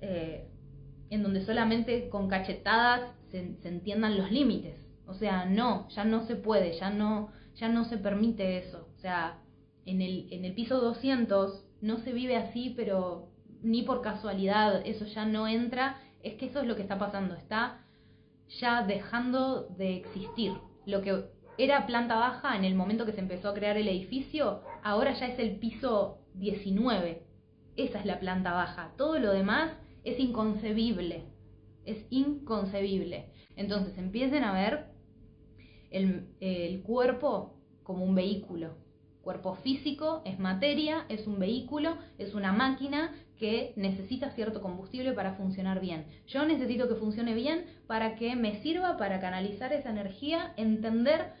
eh, en donde solamente con cachetadas se, entiendan los límites. O sea, no, ya no se puede, ya no, ya no se permite eso. O sea, en el, en el piso 200 no se vive así, pero ni por casualidad, eso ya no entra. Es que eso es lo que está pasando, está ya dejando de existir. Lo que era planta baja en el momento que se empezó a crear el edificio, ahora ya es el piso 19. Esa es la planta baja. Todo lo demás es inconcebible. Es inconcebible. Entonces empiecen a ver el, cuerpo como un vehículo. Cuerpo físico es materia, es un vehículo, es una máquina que necesita cierto combustible para funcionar bien. Yo necesito que funcione bien para que me sirva para canalizar esa energía, entender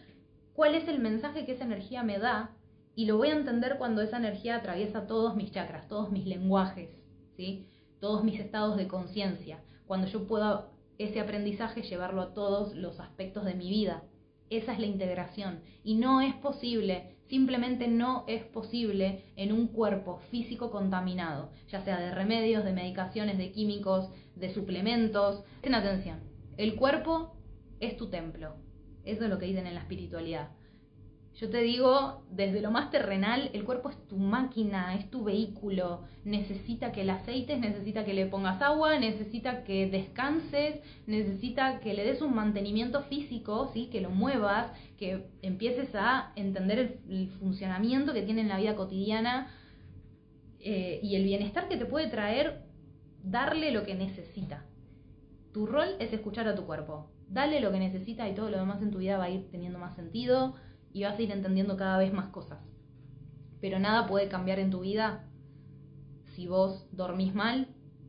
cuál es el mensaje que esa energía me da y lo voy a entender cuando esa energía atraviesa todos mis chakras, todos mis lenguajes, ¿sí? Todos mis estados de conciencia, cuando yo pueda ese aprendizaje llevarlo a todos los aspectos de mi vida. Esa es la integración y no es posible, simplemente no es posible en un cuerpo físico contaminado, ya sea de remedios, de medicaciones, de químicos, de suplementos. Ten atención, el cuerpo es tu templo, eso es lo que dicen en la espiritualidad. Yo te digo, desde lo más terrenal, el cuerpo es tu máquina, es tu vehículo. Necesita que el aceite, necesita que le pongas agua, necesita que descanses, necesita que le des un mantenimiento físico, ¿sí? que lo muevas, que empieces a entender el, funcionamiento que tiene en la vida cotidiana eh, y el bienestar que te puede traer darle lo que necesita. Tu rol es escuchar a tu cuerpo dale lo que necesita y todo lo demás en tu vida va a ir teniendo más sentido y vas a ir entendiendo cada vez más cosas. Pero nada puede cambiar en tu vida si vos dormís mal,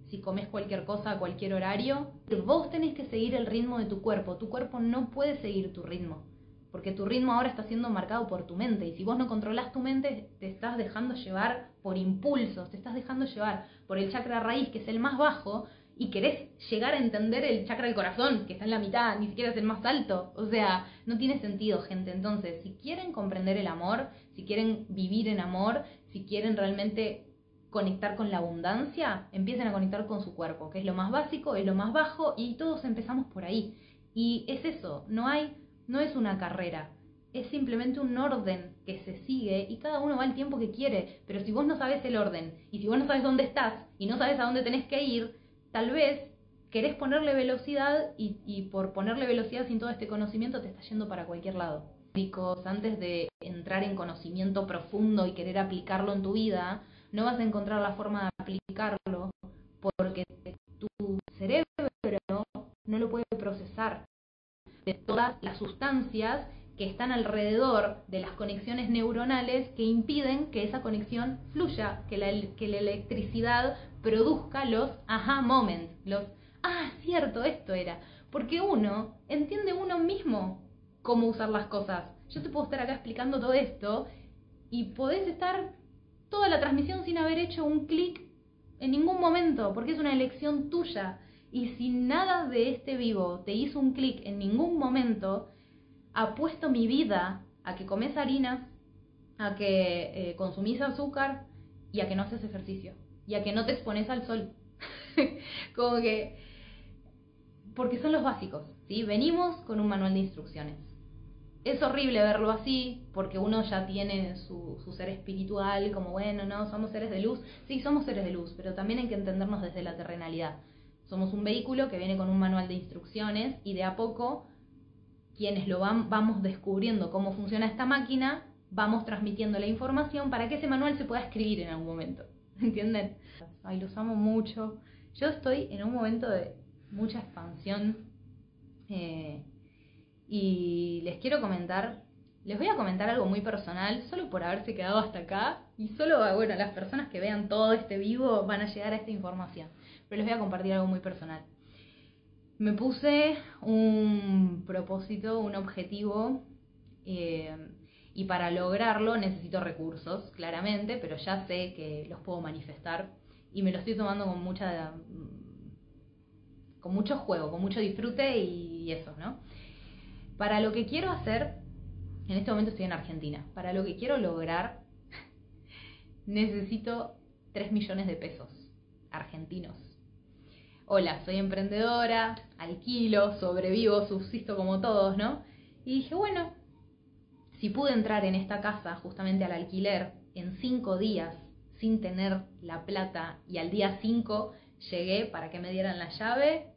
si comes cualquier cosa a cualquier horario. Vos tenés que seguir el ritmo de tu cuerpo. Tu cuerpo no puede seguir tu ritmo. porque tu ritmo ahora está siendo marcado por tu mente y si vos no controlas tu mente te estás dejando llevar por impulsos, te estás dejando llevar por el chakra raíz que es el más bajo y querés llegar a entender el chakra del corazón que está en la mitad, ni siquiera es el más alto, o sea, no tiene sentido gente, entonces si quieren comprender el amor, si quieren vivir en amor, si quieren realmente conectar con la abundancia, empiecen a conectar con su cuerpo, que es lo más básico, es lo más bajo y todos empezamos por ahí. Y es eso, no hay no es una carrera, es simplemente un orden que se sigue y cada uno va al tiempo que quiere. Pero si vos no sabes el orden y si vos no sabes dónde estás y no sabes a dónde tenés que ir, tal vez querés ponerle velocidad y, por ponerle velocidad sin todo este conocimiento te está yendo para cualquier lado. Antes de entrar en conocimiento profundo y querer aplicarlo en tu vida, no vas a encontrar la forma de aplicarlo porque tu cerebro no lo puede procesar de todas las sustancias que están alrededor de las conexiones neuronales que impiden que esa conexión fluya, que la, electricidad produzca los aha moments, los, ah, cierto, esto era. Porque uno entiende uno mismo cómo usar las cosas. Yo te puedo estar acá explicando todo esto y podés estar toda la transmisión sin haber hecho un clic en ningún momento, porque es una elección tuya. Y si nada de este vivo te hizo un clic en ningún momento, apuesto mi vida a que comes harinas, a que eh, consumís azúcar y a que no haces ejercicio. Y a que no te expones al sol. Como que... Porque son los básicos, ¿sí? Venimos con un manual de instrucciones. Es horrible verlo así, porque uno ya tiene su, su ser espiritual, como bueno, no, somos seres de luz. Sí, somos seres de luz, pero también hay que entendernos desde la terrenalidad somos un vehículo que viene con un manual de instrucciones y de a poco quienes lo van, vamos descubriendo cómo funciona esta máquina, vamos transmitiendo la información para que ese manual se pueda escribir en algún momento. ¿Entienden? Ay, los amo mucho. Yo estoy en un momento de mucha expansión eh, y les quiero comentar, les voy a comentar algo muy personal, solo por haberse quedado hasta acá y solo, bueno, las personas que vean todo este vivo van a llegar a esta información pero les voy a compartir algo muy personal. Me puse un propósito, un objetivo, eh, y para lograrlo necesito recursos, claramente, pero ya sé que los puedo manifestar y me lo estoy tomando con mucha con mucho juego, con mucho disfrute y eso, ¿no? Para lo que quiero hacer, en este momento estoy en Argentina, para lo que quiero lograr necesito 3 millones de pesos argentinos hola, soy emprendedora, alquilo, sobrevivo, subsisto como todos, ¿no? Y dije, bueno, si pude entrar en esta casa justamente al alquiler en cinco días sin tener la plata y al día cinco llegué para que me dieran la llave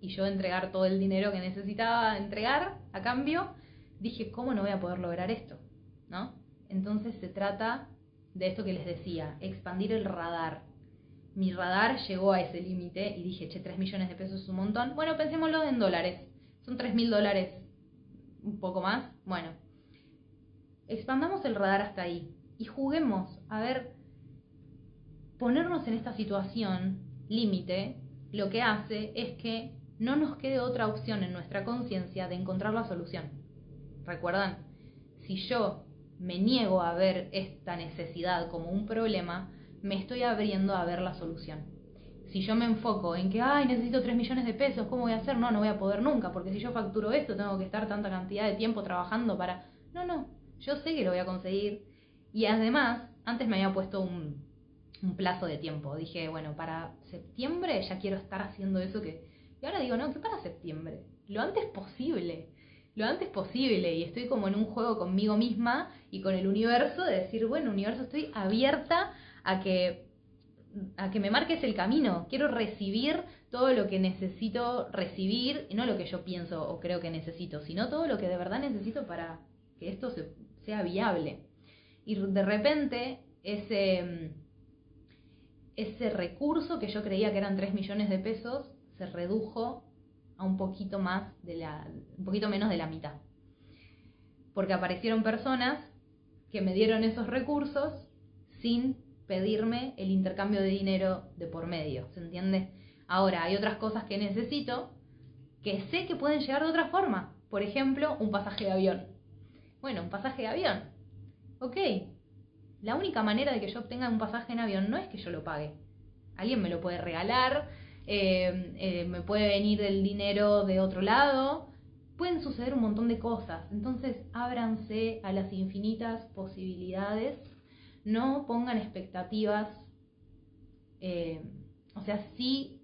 y yo entregar todo el dinero que necesitaba entregar a cambio, dije, ¿cómo no voy a poder lograr esto? ¿No? Entonces se trata de esto que les decía, expandir el radar, mi radar llegó a ese límite y dije, che, 3 millones de pesos es un montón. Bueno, pensémoslo en dólares. Son 3 mil dólares, un poco más. Bueno, expandamos el radar hasta ahí y juguemos a ver, ponernos en esta situación límite, lo que hace es que no nos quede otra opción en nuestra conciencia de encontrar la solución. ¿Recuerdan? Si yo me niego a ver esta necesidad como un problema, me estoy abriendo a ver la solución. Si yo me enfoco en que, ay, necesito 3 millones de pesos, ¿cómo voy a hacer? No, no voy a poder nunca, porque si yo facturo esto, tengo que estar tanta cantidad de tiempo trabajando para... No, no, yo sé que lo voy a conseguir. Y además, antes me había puesto un, plazo de tiempo. Dije, bueno, para septiembre ya quiero estar haciendo eso que... Y ahora digo, no, ¿qué para septiembre? Lo antes posible lo antes posible y estoy como en un juego conmigo misma y con el universo de decir, bueno, universo, estoy abierta a que, a que me marques el camino. Quiero recibir todo lo que necesito recibir, no lo que yo pienso o creo que necesito, sino todo lo que de verdad necesito para que esto sea viable. Y de repente ese, ese recurso que yo creía que eran 3 millones de pesos se redujo a un poquito más de la, un poquito menos de la mitad. Porque aparecieron personas que me dieron esos recursos sin pedirme el intercambio de dinero de por medio, ¿se entiende? Ahora, hay otras cosas que necesito que sé que pueden llegar de otra forma. Por ejemplo, un pasaje de avión. Bueno, un pasaje de avión. Ok, la única manera de que yo obtenga un pasaje en avión no es que yo lo pague. Alguien me lo puede regalar, eh, eh, me puede venir el dinero de otro lado, pueden suceder un montón de cosas. Entonces, ábranse a las infinitas posibilidades, no pongan expectativas, eh, o sea, sí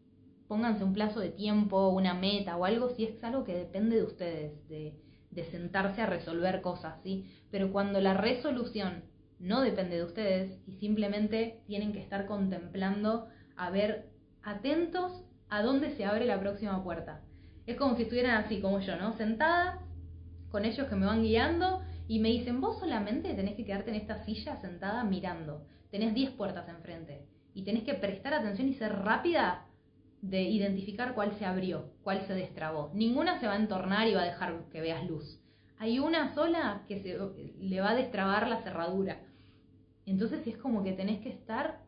pónganse un plazo de tiempo, una meta o algo, si es algo que depende de ustedes, de, de sentarse a resolver cosas, ¿sí? Pero cuando la resolución no depende de ustedes y simplemente tienen que estar contemplando a ver atentos a dónde se abre la próxima puerta. Es como si estuvieran así como yo, ¿no? Sentada con ellos que me van guiando y me dicen, vos solamente tenés que quedarte en esta silla sentada mirando. Tenés 10 puertas enfrente y tenés que prestar atención y ser rápida de identificar cuál se abrió, cuál se destrabó. Ninguna se va a entornar y va a dejar que veas luz. Hay una sola que se, le va a destrabar la cerradura. Entonces es como que tenés que estar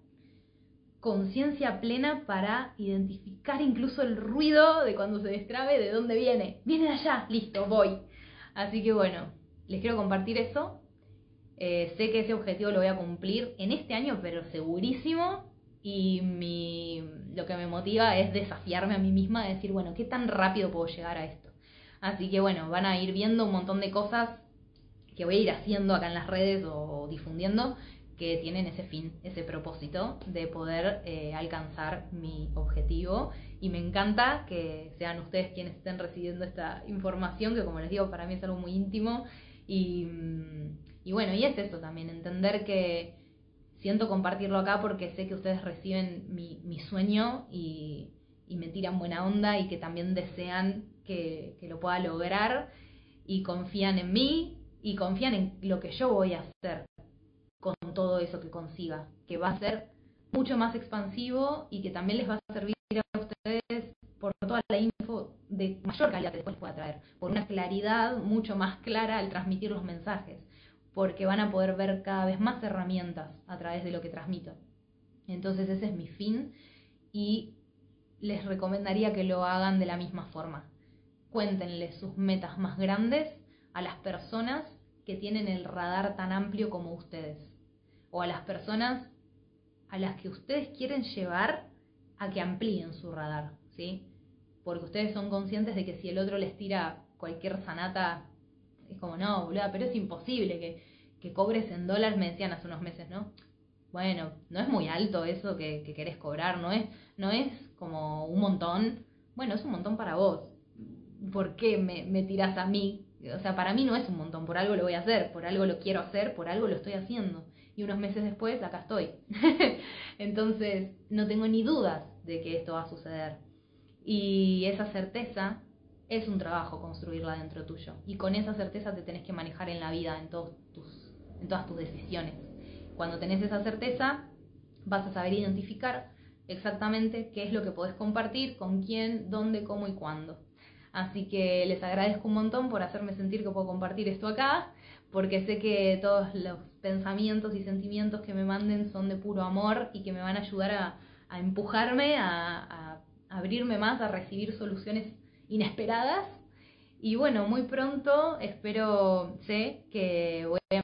conciencia plena para identificar incluso el ruido de cuando se destrabe, de dónde viene. Viene de allá, listo, voy. Así que bueno, les quiero compartir eso. Eh, sé que ese objetivo lo voy a cumplir en este año, pero segurísimo. Y mi, lo que me motiva es desafiarme a mí misma, de decir, bueno, ¿qué tan rápido puedo llegar a esto? Así que bueno, van a ir viendo un montón de cosas que voy a ir haciendo acá en las redes o difundiendo que tienen ese fin, ese propósito de poder eh, alcanzar mi objetivo. Y me encanta que sean ustedes quienes estén recibiendo esta información, que como les digo, para mí es algo muy íntimo. Y, mm, y bueno, y es eso también, entender que siento compartirlo acá porque sé que ustedes reciben mi, mi sueño y, y, me tiran buena onda y que también desean que, que lo pueda lograr y confían en mí y confían en lo que yo voy a hacer con todo eso que consiga, que va a ser mucho más expansivo y que también les va a servir a ustedes por toda la info de mayor calidad que después pueda traer, por una claridad mucho más clara al transmitir los mensajes, porque van a poder ver cada vez más herramientas a través de lo que transmito. Entonces ese es mi fin y les recomendaría que lo hagan de la misma forma. Cuéntenle sus metas más grandes a las personas que tienen el radar tan amplio como ustedes o a las personas a las que ustedes quieren llevar a que amplíen su radar, ¿sí? Porque ustedes son conscientes de que si el otro les tira cualquier sanata, es como, no, boluda, pero es imposible que, cobres en dólares, me decían hace unos meses, ¿no? Bueno, no es muy alto eso que, que querés cobrar, no es, no es como un montón. Bueno, es un montón para vos. ¿Por qué me, me tirás a mí? O sea, para mí no es un montón, por algo lo voy a hacer, por algo lo quiero hacer, por algo lo estoy haciendo y unos meses después acá estoy. Entonces, no tengo ni dudas de que esto va a suceder. Y esa certeza es un trabajo construirla dentro tuyo. Y con esa certeza te tenés que manejar en la vida, en, todos tus, en todas tus decisiones. Cuando tenés esa certeza, vas a saber identificar exactamente qué es lo que podés compartir, con quién, dónde, cómo y cuándo. Así que les agradezco un montón por hacerme sentir que puedo compartir esto acá porque sé que todos los pensamientos y sentimientos que me manden son de puro amor y que me van a ayudar a, empujarme, a, abrirme más, a recibir soluciones inesperadas. Y bueno, muy pronto espero, sé que voy a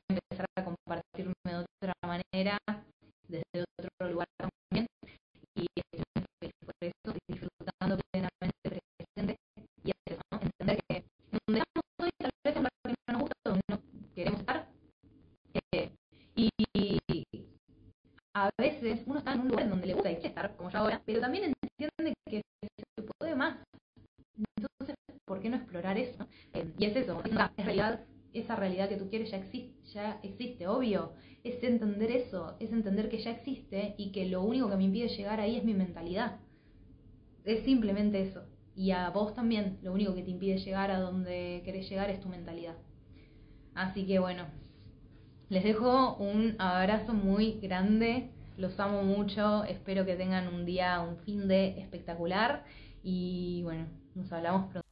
que lo único que me impide llegar ahí es mi mentalidad. Es simplemente eso. Y a vos también, lo único que te impide llegar a donde querés llegar es tu mentalidad. Así que bueno, les dejo un abrazo muy grande, los amo mucho, espero que tengan un día, un fin de espectacular y bueno, nos hablamos pronto.